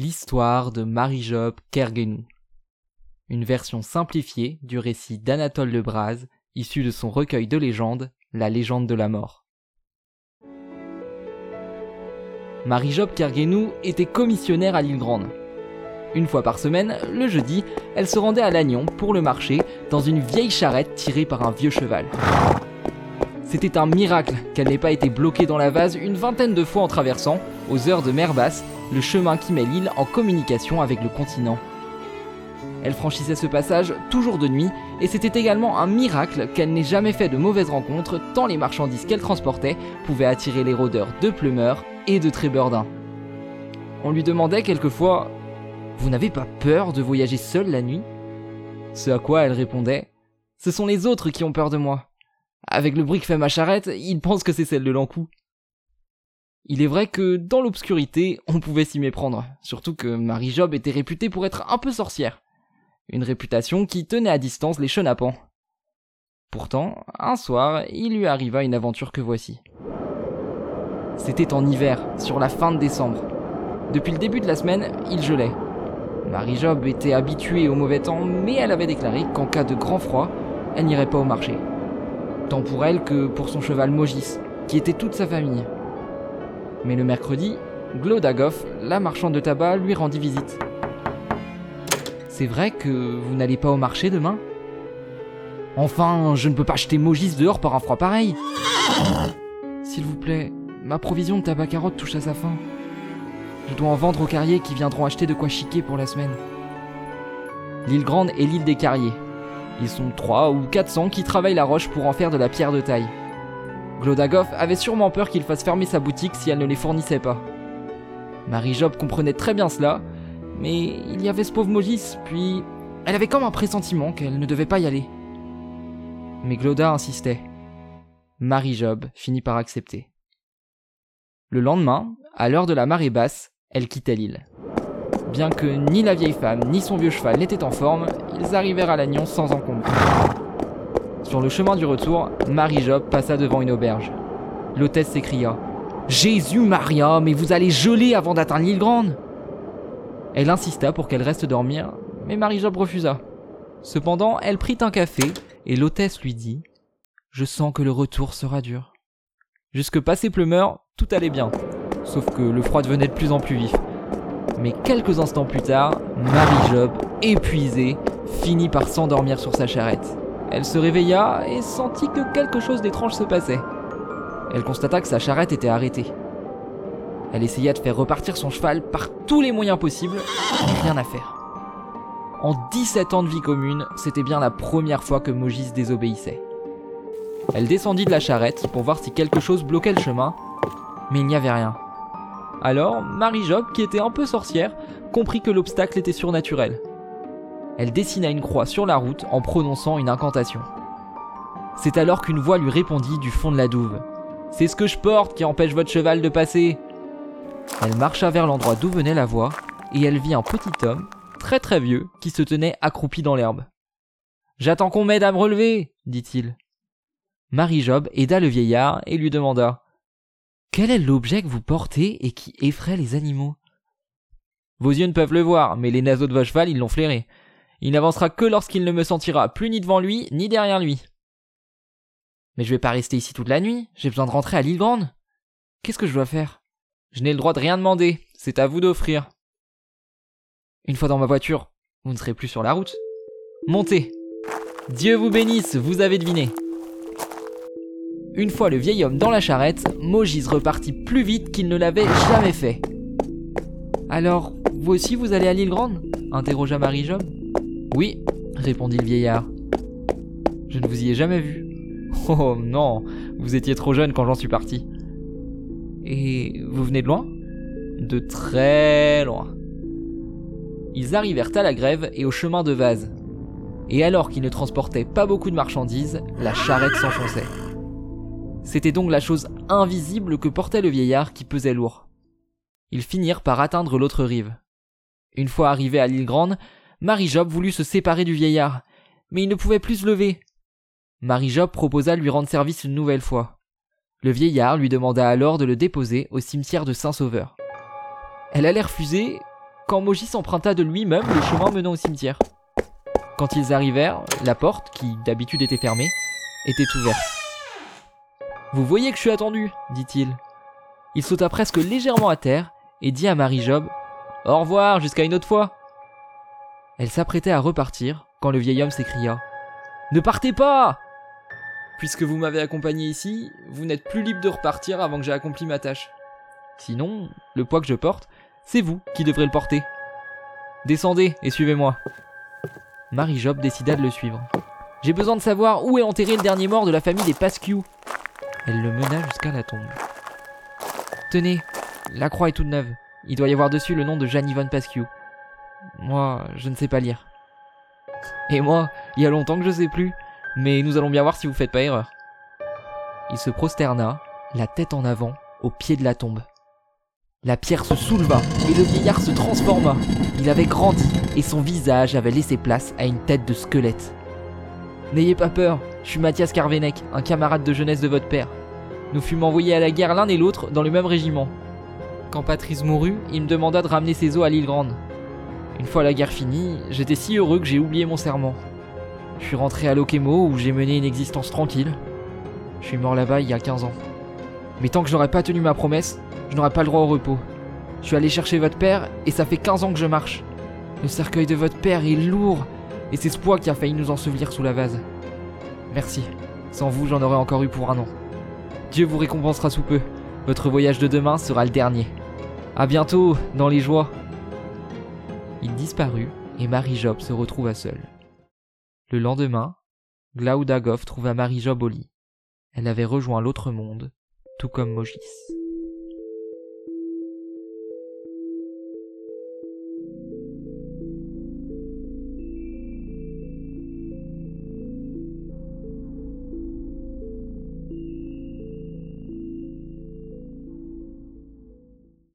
L'histoire de Marie-Job Kerguenou. Une version simplifiée du récit d'Anatole Lebras, issu de son recueil de légendes, La légende de la mort. Marie-Job Kerguenou était commissionnaire à l'île Grande. Une fois par semaine, le jeudi, elle se rendait à Lannion pour le marché dans une vieille charrette tirée par un vieux cheval. C'était un miracle qu'elle n'ait pas été bloquée dans la vase une vingtaine de fois en traversant, aux heures de mer basse, le chemin qui met l'île en communication avec le continent. Elle franchissait ce passage toujours de nuit, et c'était également un miracle qu'elle n'ait jamais fait de mauvaises rencontres, tant les marchandises qu'elle transportait pouvaient attirer les rôdeurs de Plumeur et de Trébordin. On lui demandait quelquefois Vous n'avez pas peur de voyager seule la nuit? Ce à quoi elle répondait Ce sont les autres qui ont peur de moi. Avec le bruit que fait ma charrette, il pense que c'est celle de l'encou. Il est vrai que dans l'obscurité, on pouvait s'y méprendre, surtout que Marie-Job était réputée pour être un peu sorcière. Une réputation qui tenait à distance les chenapans. Pourtant, un soir, il lui arriva une aventure que voici. C'était en hiver, sur la fin de décembre. Depuis le début de la semaine, il gelait. Marie-Job était habituée au mauvais temps, mais elle avait déclaré qu'en cas de grand froid, elle n'irait pas au marché tant pour elle que pour son cheval Mogis, qui était toute sa famille. Mais le mercredi, Glodagoff, la marchande de tabac, lui rendit visite. C'est vrai que vous n'allez pas au marché demain? Enfin, je ne peux pas acheter Mogis dehors par un froid pareil. S'il vous plaît, ma provision de tabac carotte touche à sa fin. Je dois en vendre aux carriers qui viendront acheter de quoi chiquer pour la semaine. L'île Grande est l'île des carriers, ils sont 3 ou 400 qui travaillent la roche pour en faire de la pierre de taille. Glodagov avait sûrement peur qu'il fasse fermer sa boutique si elle ne les fournissait pas. Marie-Job comprenait très bien cela, mais il y avait ce pauvre Mogis, puis elle avait comme un pressentiment qu'elle ne devait pas y aller. Mais Gloda insistait. Marie-Job finit par accepter. Le lendemain, à l'heure de la marée basse, elle quittait l'île. Bien que ni la vieille femme ni son vieux cheval n'étaient en forme, ils arrivèrent à Lannion sans encombre. Sur le chemin du retour, Marie-Job passa devant une auberge. L'hôtesse s'écria Jésus Maria, mais vous allez geler avant d'atteindre l'île Grande Elle insista pour qu'elle reste dormir, mais Marie-Job refusa. Cependant, elle prit un café et l'hôtesse lui dit Je sens que le retour sera dur. Jusque passé Plumeur, tout allait bien, sauf que le froid devenait de plus en plus vif. Mais quelques instants plus tard, Marie-Job, épuisée, finit par s'endormir sur sa charrette. Elle se réveilla et sentit que quelque chose d'étrange se passait. Elle constata que sa charrette était arrêtée. Elle essaya de faire repartir son cheval par tous les moyens possibles, mais rien à faire. En 17 ans de vie commune, c'était bien la première fois que Mogis désobéissait. Elle descendit de la charrette pour voir si quelque chose bloquait le chemin, mais il n'y avait rien. Alors, Marie-Job, qui était un peu sorcière, comprit que l'obstacle était surnaturel. Elle dessina une croix sur la route en prononçant une incantation. C'est alors qu'une voix lui répondit du fond de la douve. C'est ce que je porte qui empêche votre cheval de passer. Elle marcha vers l'endroit d'où venait la voix, et elle vit un petit homme, très très vieux, qui se tenait accroupi dans l'herbe. J'attends qu'on m'aide à me relever, dit-il. Marie-Job aida le vieillard et lui demanda quel est l'objet que vous portez et qui effraie les animaux? Vos yeux ne peuvent le voir, mais les naseaux de votre cheval, ils l'ont flairé. Il n'avancera que lorsqu'il ne me sentira plus ni devant lui, ni derrière lui. Mais je vais pas rester ici toute la nuit, j'ai besoin de rentrer à l'île Grande. Qu'est-ce que je dois faire? Je n'ai le droit de rien demander, c'est à vous d'offrir. Une fois dans ma voiture, vous ne serez plus sur la route. Montez Dieu vous bénisse, vous avez deviné. Une fois le vieil homme dans la charrette, Mogis repartit plus vite qu'il ne l'avait jamais fait. Alors, vous aussi vous allez à l'île Grande? interrogea Marie-Job. Oui, répondit le vieillard. Je ne vous y ai jamais vu. Oh non, vous étiez trop jeune quand j'en suis parti. Et vous venez de loin? De très loin. Ils arrivèrent à la grève et au chemin de vase. Et alors qu'ils ne transportaient pas beaucoup de marchandises, la charrette s'enfonçait. C'était donc la chose invisible que portait le vieillard qui pesait lourd. Ils finirent par atteindre l'autre rive. Une fois arrivés à l'île Grande, Marie-Job voulut se séparer du vieillard, mais il ne pouvait plus se lever. Marie-Job proposa de lui rendre service une nouvelle fois. Le vieillard lui demanda alors de le déposer au cimetière de Saint-Sauveur. Elle allait refuser quand Mogis emprunta de lui-même le chemin menant au cimetière. Quand ils arrivèrent, la porte, qui d'habitude était fermée, était ouverte. Vous voyez que je suis attendu, dit-il. Il sauta presque légèrement à terre et dit à Marie-Job Au revoir, jusqu'à une autre fois. Elle s'apprêtait à repartir quand le vieil homme s'écria Ne partez pas Puisque vous m'avez accompagné ici, vous n'êtes plus libre de repartir avant que j'ai accompli ma tâche. Sinon, le poids que je porte, c'est vous qui devrez le porter. Descendez et suivez-moi. Marie-Job décida de le suivre. J'ai besoin de savoir où est enterré le dernier mort de la famille des Pasquiou. Elle le mena jusqu'à la tombe. Tenez, la croix est toute neuve. Il doit y avoir dessus le nom de Jeanne-Yvonne Pasquiou. Moi, je ne sais pas lire. Et moi, il y a longtemps que je sais plus, mais nous allons bien voir si vous faites pas erreur. Il se prosterna, la tête en avant, au pied de la tombe. La pierre se souleva et le vieillard se transforma. Il avait grandi et son visage avait laissé place à une tête de squelette. N'ayez pas peur, je suis Mathias Carvenec, un camarade de jeunesse de votre père. Nous fûmes envoyés à la guerre l'un et l'autre dans le même régiment. Quand Patrice mourut, il me demanda de ramener ses os à l'île Grande. Une fois la guerre finie, j'étais si heureux que j'ai oublié mon serment. Je suis rentré à Lokemo où j'ai mené une existence tranquille. Je suis mort là-bas il y a 15 ans. Mais tant que je n'aurais pas tenu ma promesse, je n'aurai pas le droit au repos. Je suis allé chercher votre père et ça fait 15 ans que je marche. Le cercueil de votre père est lourd et c'est ce poids qui a failli nous ensevelir sous la vase. Merci. Sans vous, j'en aurais encore eu pour un an. Dieu vous récompensera sous peu. Votre voyage de demain sera le dernier. À bientôt, dans les joies. Il disparut et Marie-Job se retrouva seule. Le lendemain, Glaoudagov trouva Marie-Job au lit. Elle avait rejoint l'autre monde, tout comme Mogis.